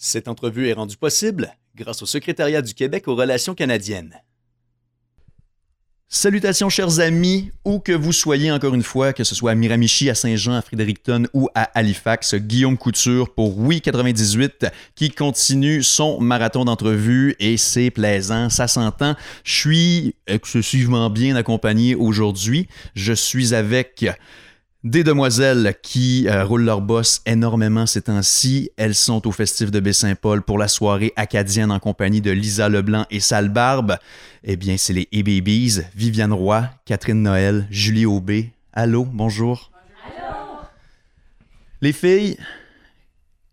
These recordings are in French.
Cette entrevue est rendue possible grâce au Secrétariat du Québec aux relations canadiennes. Salutations chers amis, où que vous soyez encore une fois, que ce soit à Miramichi, à Saint-Jean, à Fredericton ou à Halifax, Guillaume Couture pour Oui 98 qui continue son marathon d'entrevue et c'est plaisant, ça s'entend. Je suis excessivement bien accompagné aujourd'hui. Je suis avec des demoiselles qui euh, roulent leur boss énormément ces temps-ci. Elles sont au festif de Baie-Saint-Paul pour la soirée acadienne en compagnie de Lisa Leblanc et Sale Barbe. Eh bien, c'est les E-Babies, Viviane Roy, Catherine Noël, Julie Aubé. Allô, bonjour. Allô. Les filles,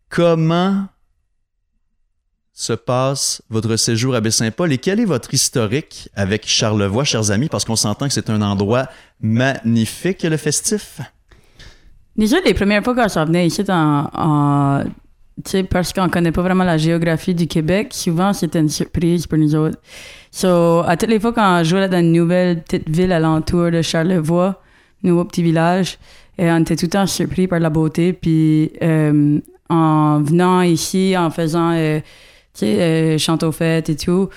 comment se passe votre séjour à Baie-Saint-Paul et quel est votre historique avec Charlevoix, chers amis, parce qu'on s'entend que c'est un endroit magnifique, le festif? Déjà, les premières fois qu'on s'en venait ici, en, parce qu'on connaît pas vraiment la géographie du Québec, souvent c'était une surprise pour nous autres. So, à toutes les fois qu'on jouait dans une nouvelle petite ville alentour de Charlevoix, nouveau petit village, et on était tout le temps surpris par la beauté. Puis euh, en venant ici, en faisant, euh, euh, fêtes et tout,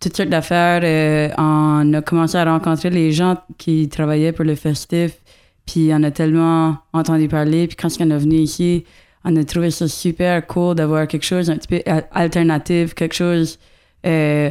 toutes sortes d'affaires, euh, on a commencé à rencontrer les gens qui travaillaient pour le festif. Puis on a tellement entendu parler. Puis quand on est venu ici, on a trouvé ça super cool d'avoir quelque chose un petit peu alternatif, quelque chose euh,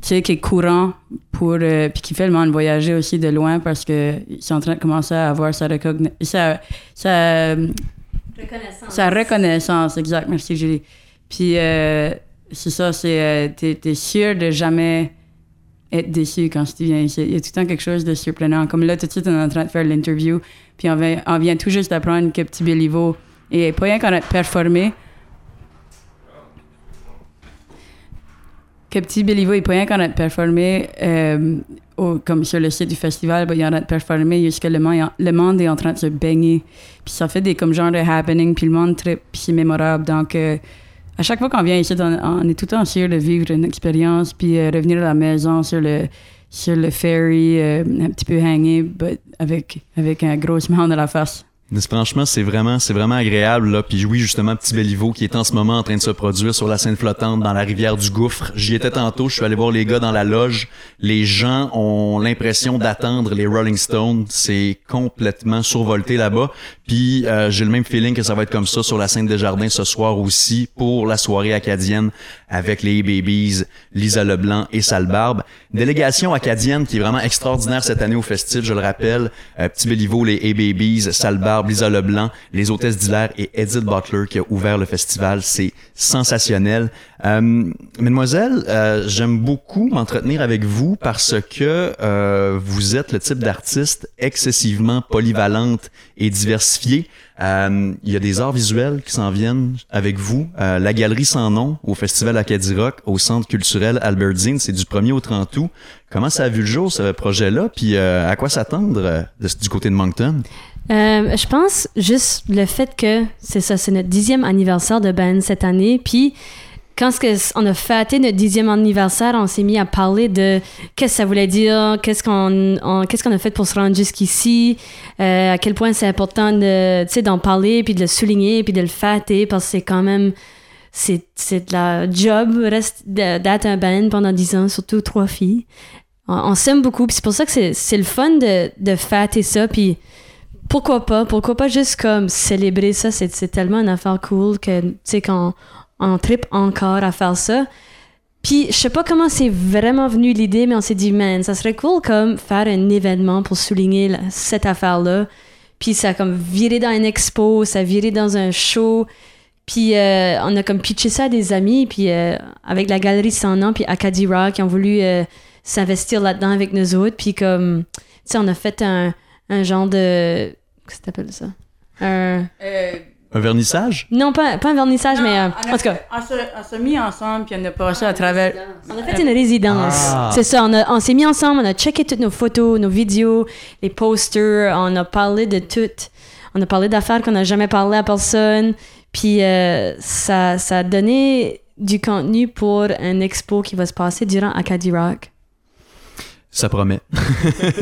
qui est courant pour euh, puis qui fait le monde voyager aussi de loin parce que sont en train de commencer à avoir sa reconnaissance. Sa, sa, reconnaissance. Sa reconnaissance, exact. Merci Julie. Puis euh, c'est ça, c'est t'es, es sûr de jamais être déçu quand tu viens ici. Il y a tout le temps quelque chose de surprenant. Comme là, tout de suite, on est en train de faire l'interview, puis on vient, on vient tout juste d'apprendre que Petit Béliveau et pas rien qu'on a performé. Que Petit Béliveau est pas rien qu'on a performé euh, comme sur le site du festival, ben, il y en a performé jusqu'à le monde, le monde est en train de se baigner. Puis ça fait des comme genre de happening, puis le monde très, puis c'est mémorable. Donc, euh, à chaque fois qu'on vient ici, on, est tout le temps sûr de vivre une expérience, puis euh, revenir à la maison sur le, sur le ferry, euh, un petit peu hangé, avec, avec un gros smile de la face franchement, c'est vraiment, c'est vraiment agréable là. Puis oui, justement, Petit Béliveau qui est en ce moment en train de se produire sur la scène flottante dans la rivière du Gouffre. J'y étais tantôt. Je suis allé voir les gars dans la loge. Les gens ont l'impression d'attendre les Rolling Stones. C'est complètement survolté là-bas. Puis euh, j'ai le même feeling que ça va être comme ça sur la scène des Jardins ce soir aussi pour la soirée acadienne avec les Babies, Lisa Leblanc et Salbarbe. Délégation acadienne qui est vraiment extraordinaire cette année au festival, je le rappelle. Euh, Petit Béliveau, les A-Babies, Salbarbe, Lisa Leblanc, les hôtesses d'Hilaire et Edith Butler qui a ouvert le festival. C'est sensationnel. Euh, mesdemoiselles, euh, j'aime beaucoup m'entretenir avec vous parce que euh, vous êtes le type d'artiste excessivement polyvalente et diversifié. Euh, il y a des arts visuels qui s'en viennent avec vous. Euh, la galerie sans nom au Festival Acadie Rock au Centre culturel Albert Zinn, c'est du 1er au 30 août. Comment ça a vu le jour, ce projet-là? Puis euh, à quoi s'attendre du côté de Moncton? je pense juste le fait que c'est ça, c'est notre dixième anniversaire de band cette année. Puis quand on a fêté notre dixième anniversaire, on s'est mis à parler de qu'est-ce que ça voulait dire, qu'est-ce qu'on qu'est-ce qu'on a fait pour se rendre jusqu'ici, euh, à quel point c'est important de d'en parler puis de le souligner puis de le fêter parce que c'est quand même c'est c'est de la job reste d'être un band pendant dix ans, surtout trois filles. On, s'aime beaucoup puis c'est pour ça que c'est le fun de de fêter ça puis pourquoi pas pourquoi pas juste comme célébrer ça c'est tellement une affaire cool que tu sais quand on trip encore à faire ça. Puis, je sais pas comment c'est vraiment venu l'idée, mais on s'est dit, man, ça serait cool comme faire un événement pour souligner cette affaire-là. Puis, ça a comme viré dans une expo, ça a viré dans un show. Puis, euh, on a comme pitché ça à des amis, puis euh, avec la galerie sans nom, puis Acadie Rock, qui ont voulu euh, s'investir là-dedans avec nous autres. Puis, comme, tu sais, on a fait un, genre de. Qu'est-ce que ça? Un. Un vernissage? Non, pas, pas un vernissage, mais euh, en tout cas. On s'est mis ensemble, puis on a passé à travers. On a fait une résidence. Ah. C'est ça, on, s'est mis ensemble, on a checké toutes nos photos, nos vidéos, les posters, on a parlé de tout. On a parlé d'affaires qu'on n'a jamais parlé à personne. Puis euh, ça, ça a donné du contenu pour un expo qui va se passer durant Acadie Rock. Ça promet.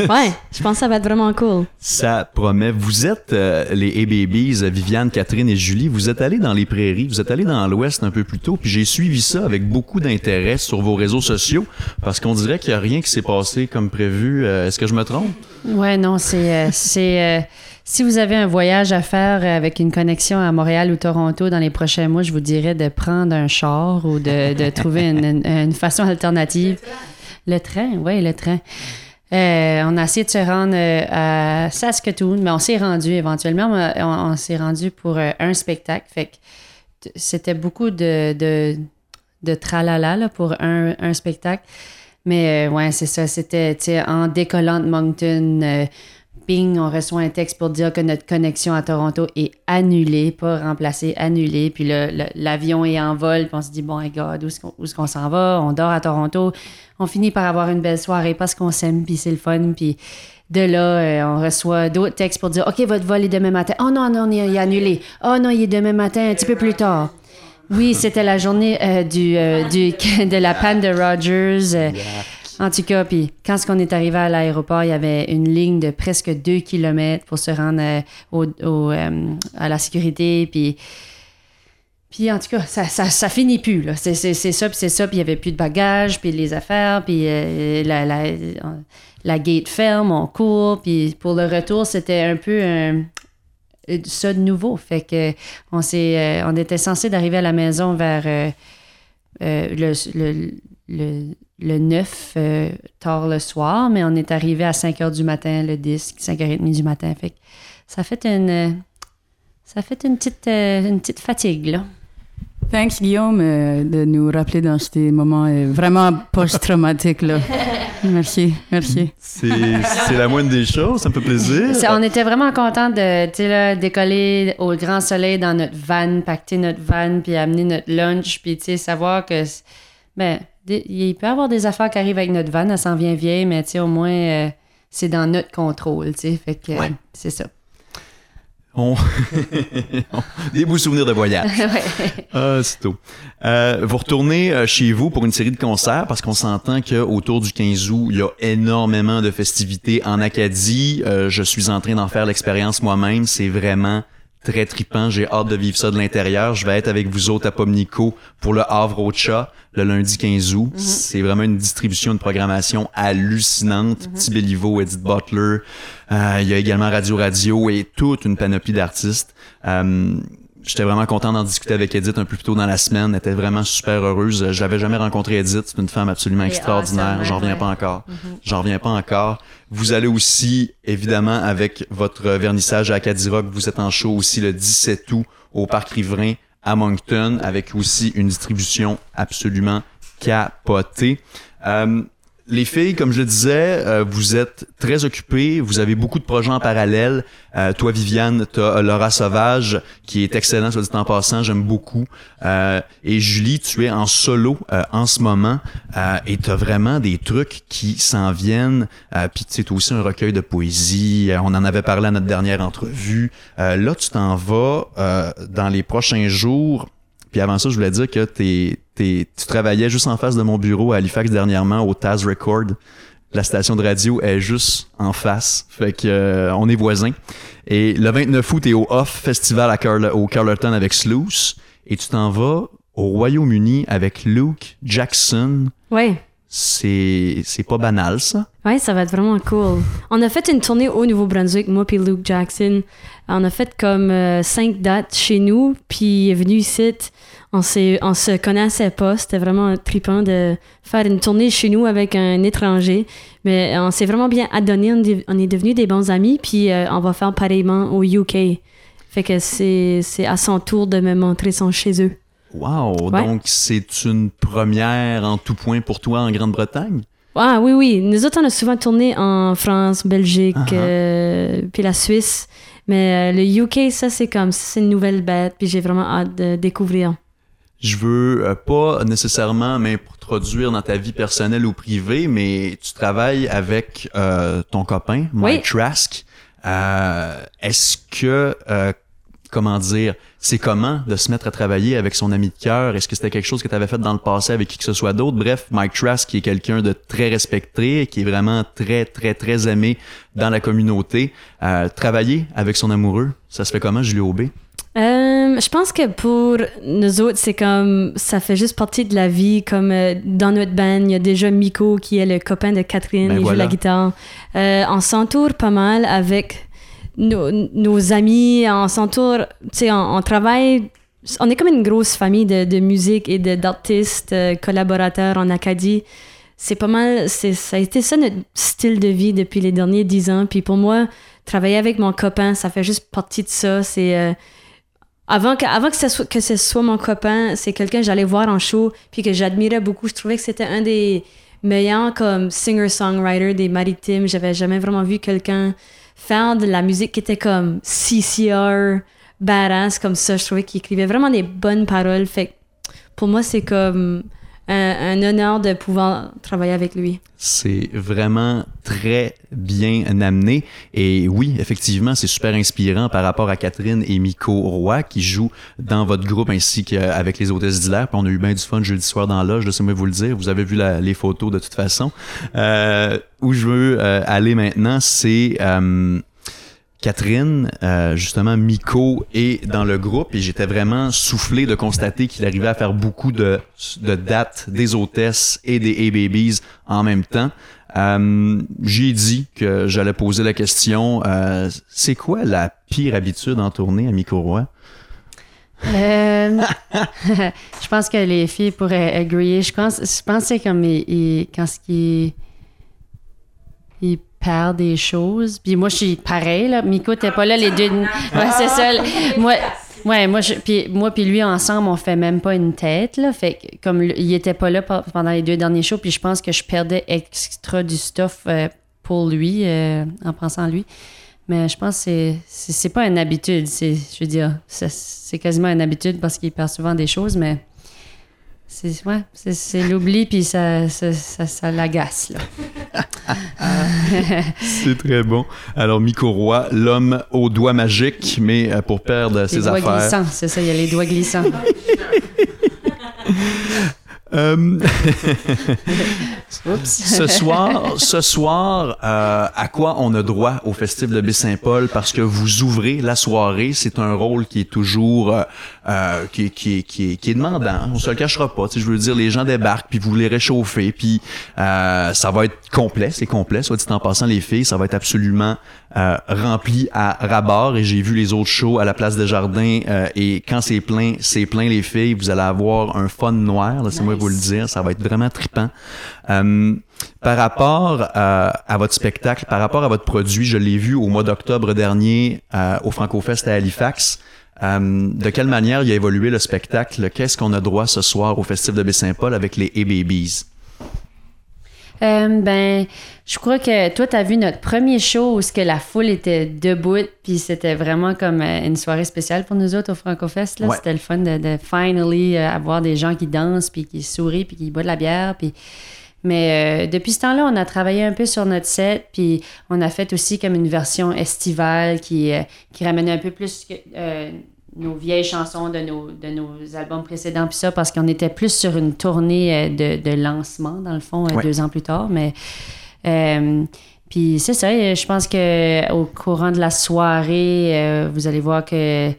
ouais, je pense que ça va être vraiment cool. Ça promet. Vous êtes euh, les A-Babies, Viviane, Catherine et Julie. Vous êtes allés dans les prairies, vous êtes allés dans l'Ouest un peu plus tôt, puis j'ai suivi ça avec beaucoup d'intérêt sur vos réseaux sociaux, parce qu'on dirait qu'il n'y a rien qui s'est passé comme prévu. Euh, est-ce que je me trompe? Ouais, non, c'est... Euh, c'est si vous avez un voyage à faire avec une connexion à Montréal ou Toronto dans les prochains mois, je vous dirais de prendre un char ou de, de trouver une, une façon alternative. Le train, oui, le train. Euh, on a essayé de se rendre euh, à Saskatoon, mais on s'est rendu éventuellement. On, s'est rendu pour euh, un spectacle. Fait que c'était beaucoup de, de, de tralala pour un, un spectacle. Mais ouais, c'est ça. C'était en décollant de Moncton ping, on reçoit un texte pour dire que notre connexion à Toronto est annulée, pas remplacée, annulée. Puis l'avion est en vol, puis on se dit, bon, God, où est-ce qu'on s'en va? On dort à Toronto. On finit par avoir une belle soirée parce qu'on s'aime, puis c'est le fun. Puis de là, euh, on reçoit d'autres textes pour dire, OK, votre vol est demain matin. Oh non, non, il est annulé. Oh non, il est demain matin, un petit peu plus tard. Oui, c'était la journée euh, du, euh, du, de la panne de Rogers. En tout cas, puis quand on est arrivé à l'aéroport, il y avait une ligne de presque deux kilomètres pour se rendre euh, euh, à la sécurité. Puis, puis en tout cas, ça, ça, finit plus. C'est, ça, puis c'est ça, puis il n'y avait plus de bagages, puis les affaires, puis euh, la, la, la, gate ferme, on court. Puis pour le retour, c'était un peu ça de nouveau. Fait que on, s'est, on était censé d'arriver à la maison vers le le 9 euh, tard le soir, mais on est arrivé à 5 h du matin, le 10, 5h30 du matin. Fait ça fait une, ça fait une petite, euh, une petite fatigue, là. Thanks, Guillaume, euh, de nous rappeler dans ces moments vraiment post-traumatiques, là. merci, merci. C'est la moindre des choses, ça me fait plaisir. on était vraiment contents de décoller au grand soleil dans notre van, pacter notre van, puis amener notre lunch, puis savoir que... Ben, il peut y avoir des affaires qui arrivent avec notre van, elle s'en vient vieille, mais au moins, euh, c'est dans notre contrôle, tu Fait que c'est ça. des beaux souvenirs de voyage. ah, c'est tout. Euh, vous retournez euh, chez vous pour une série de concerts parce qu'on s'entend qu'autour du 15 août, il y a énormément de festivités en Acadie. je suis en train d'en faire l'expérience moi-même. C'est vraiment très tripant. J'ai hâte de vivre ça de l'intérieur. Je vais être avec vous autres à Pomnico pour le Havre au Chat le lundi 15 août. Mhm. C'est vraiment une distribution de programmation hallucinante. Mm -hmm. Edith Butler. Euh, il y a également Radio Radio et toute une panoplie d'artistes. Euh, J'étais vraiment content d'en discuter avec Edith un peu plus tôt dans la semaine. Elle était vraiment super heureuse. Je l'avais jamais rencontré Edith. C'est une femme absolument extraordinaire. J'en reviens pas encore. Mhm. J'en reviens pas encore. Vous allez aussi, évidemment, avec votre vernissage à Rock, vous êtes en show aussi le 17 août au Parc Riverain à Moncton avec aussi une distribution absolument capotée. Euh, les filles, comme je le disais, euh, vous êtes très occupées, vous avez beaucoup de projets en parallèle. Euh, toi, Viviane, tu as Laura Sauvage, qui est excellent, soit dit en passant, j'aime beaucoup. et Julie, tu es en solo en ce moment et tu as vraiment des trucs qui s'en viennent. Puis tu sais, aussi un recueil de poésie, on en avait parlé à notre dernière entrevue. là, tu t'en vas dans les prochains jours puis avant ça, je voulais dire que t'es, tu travaillais juste en face de mon bureau à Halifax dernièrement au Taz Record. La station de radio est juste en face. Fait que euh, on est voisins. Et le 29 août, t'es au Off Festival à au Carleton avec Sluice. Et tu t'en vas au Royaume-Uni avec Luke Jackson. Ouais c'est c'est pas banal ça. Ouais, ça va être vraiment cool. On a fait une tournée au Nouveau-Brunswick, moi puis Luke Jackson. On a fait comme euh, cinq dates chez nous, puis il est venu ici. On s'est on se connaissait pas, c'était vraiment trippant de faire une tournée chez nous avec un étranger, mais on s'est vraiment bien adonné, on est, devenus des bons amis, puis euh, on va faire pareillement au UK. Fait que c'est c'est à son tour de me montrer son chez eux. Wow! Donc, c'est une première en tout point pour toi en Grande-Bretagne? Ah oui, oui. Nous autres, on a souvent tourné en France, Belgique, uh-huh. euh, puis la Suisse. Mais euh, le UK, ça, c'est comme, c'est une nouvelle bête, puis j'ai vraiment hâte de découvrir. Je veux euh, pas nécessairement m'introduire dans ta vie personnelle ou privée, mais tu travailles avec ton copain, Mike Trask. Est-ce que comment dire, c'est comment de se mettre à travailler avec son ami de cœur? Est-ce que c'était quelque chose que tu avais fait dans le passé avec qui que ce soit d'autre? Bref, Mike Trask, qui est quelqu'un de très respecté, qui est vraiment très, très, très aimé dans la communauté. Euh, travailler avec son amoureux, ça se fait comment, Julie Aubé? Euh, je pense que pour nous autres, c'est comme ça fait juste partie de la vie. Comme euh, dans notre band, il y a déjà Miko qui est le copain de Catherine, Ben il joue la guitare. Euh, on s'entoure pas mal avec nos, nos amis, on s'entoure, tu sais, on, on travaille. On est comme une grosse famille de, de musique et d'artistes, euh, collaborateurs en Acadie. C'est pas mal, ça a été ça notre style de vie depuis les derniers dix ans. Puis pour moi, travailler avec mon copain, ça fait juste partie de ça. C'est. Avant que, avant que, ce soit, que ce soit mon copain, c'est quelqu'un que j'allais voir en show, puis que j'admirais beaucoup. Je trouvais que c'était un des meilleurs comme singer-songwriter des maritimes. J'avais jamais vraiment vu quelqu'un faire de la musique qui était comme CCR, badass, comme ça. Je trouvais qu'il écrivait vraiment des bonnes paroles. Fait pour moi, c'est comme un, un honneur de pouvoir travailler avec lui. C'est vraiment très bien amené. Et oui, effectivement, c'est super inspirant par rapport à Catherine et Miko Roy qui jouent dans votre groupe ainsi qu'avec les hôtesses d'hilaire. On a eu bien du fun jeudi soir dans l'âge, laissez-moi vous le dire. Vous avez vu la- les photos de toute façon. Euh, où je veux euh, aller maintenant, c'est... euh, Catherine, euh, justement, Miko est dans le groupe et j'étais vraiment soufflé de constater qu'il arrivait à faire beaucoup de, de dates des hôtesses et des A-Babies en même temps. Euh, J'ai dit que j'allais poser la question, euh, c'est quoi la pire habitude en tournée à Miko Roy? Euh, je pense que les filles pourraient agreer. Je pense, je pense que c'est comme ils- ils- quand ce qui ils perdent des choses. Puis moi, je suis pareil, là. Miko, t'es pas là les deux. Ouais, c'est ça. Moi, ouais, moi, je, puis moi puis lui, ensemble, on fait même pas une tête, là. Fait que, comme il était pas là pe- pendant les deux derniers shows, puis je pense que je perdais extra du stuff euh, pour lui, euh, en pensant à lui. Mais je pense que c'est- pas une habitude. C'est, je veux dire, c'est quasiment une habitude parce qu'il perd souvent des choses, mais c'est ouais, l'oubli puis ça, ça, ça, ça l'agace. C'est très bon. Alors, Miko Roy, l'homme aux doigts magiques, mais euh, pour perdre Les ses doigts affaires. glissants, c'est ça, il y a les doigts glissants. Euh, ce soir, ce soir, euh, à quoi on a droit au Festival de Baie-Saint-Paul? Parce que vous ouvrez la soirée, c'est un rôle qui est toujours euh, euh, qui, qui, qui, qui est demandant. On se le cachera pas. Je veux dire, les gens débarquent puis vous les réchauffez puis euh, ça va être complet, c'est complet. Soit dit en passant, les filles, ça va être absolument euh, rempli à rabord. Et j'ai vu les autres shows à la place des Jardins euh, et quand c'est plein, c'est plein les filles. Vous allez avoir un fun noir. Vous le dire, ça va être vraiment. Euh, par rapport euh, à votre spectacle, par rapport à votre produit, je l'ai vu au mois d'octobre dernier euh, au FrancoFest à Halifax. Euh, de quelle manière il a évolué le spectacle? Qu'est-ce qu'on a droit ce soir au Festival de Baie-Saint-Paul avec les A-Babies? Euh, ben, je crois que toi, tu as vu notre premier show où que la foule était debout, puis c'était vraiment comme euh, une soirée spéciale pour nous autres au FrancoFest. Là. Ouais. C'était le fun de, de finally euh, avoir des gens qui dansent, puis qui sourient, puis qui boivent de la bière. Puis... Mais euh, depuis ce temps-là, on a travaillé un peu sur notre set, puis on a fait aussi comme une version estivale qui, euh, qui ramenait un peu plus que, euh, nos vieilles chansons de nos, de nos albums précédents, puis ça, parce qu'on était plus sur une tournée euh, de, de lancement, dans le fond, euh, Ouais. deux ans plus tard. Mais euh, puis c'est ça, je pense que au courant de la soirée, euh, vous allez voir que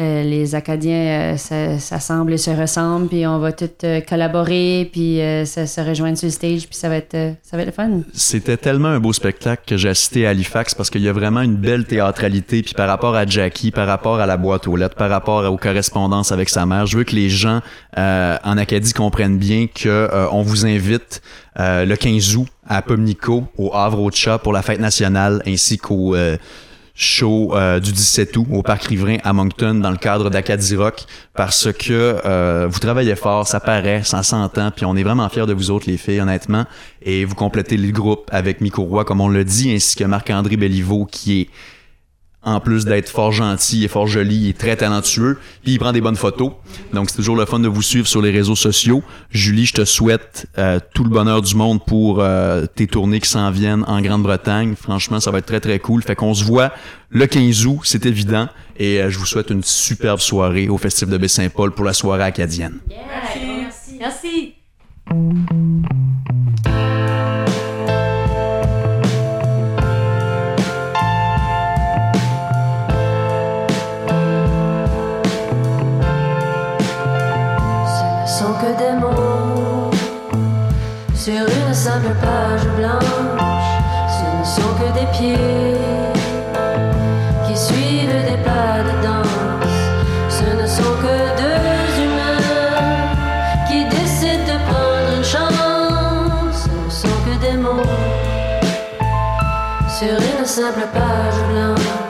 euh, les Acadiens euh, s'assemblent et se ressemblent, puis on va tous euh, collaborer, puis euh, se, rejoindre sur le stage, puis ça va être, ça va être le fun. C'était tellement un beau spectacle que j'ai assisté à Halifax parce qu'il y a vraiment une belle théâtralité. Puis par rapport à Jackie, par rapport à la boîte aux lettres, par rapport aux correspondances avec sa mère, je veux que les gens en Acadie comprennent bien que on vous invite le 15 août à Pomnico, au Havre au Chat pour la fête nationale, ainsi qu'au show euh, du 17 août au Parc Riverain à Moncton dans le cadre d'Acadie Rock parce que euh, vous travaillez fort, ça paraît, ça s'entend, puis on est vraiment fiers de vous autres les filles, honnêtement. Et vous complétez le groupe avec Miko Roy, comme on l'a dit, ainsi que Marc-André Béliveau qui est en plus d'être fort gentil et fort joli, est très talentueux, puis il prend des bonnes photos. Donc c'est toujours le fun de vous suivre sur les réseaux sociaux. Julie, je te souhaite euh, tout le bonheur du monde pour euh, tes tournées qui s'en viennent en Grande-Bretagne. Franchement, ça va être très très cool. Fait qu'on se voit le 15 août, c'est évident, et euh, je vous souhaite une superbe soirée au Festival de Baie-Saint-Paul pour la soirée acadienne. Prendre une chance. Sont que des mots sur une simple page blanche.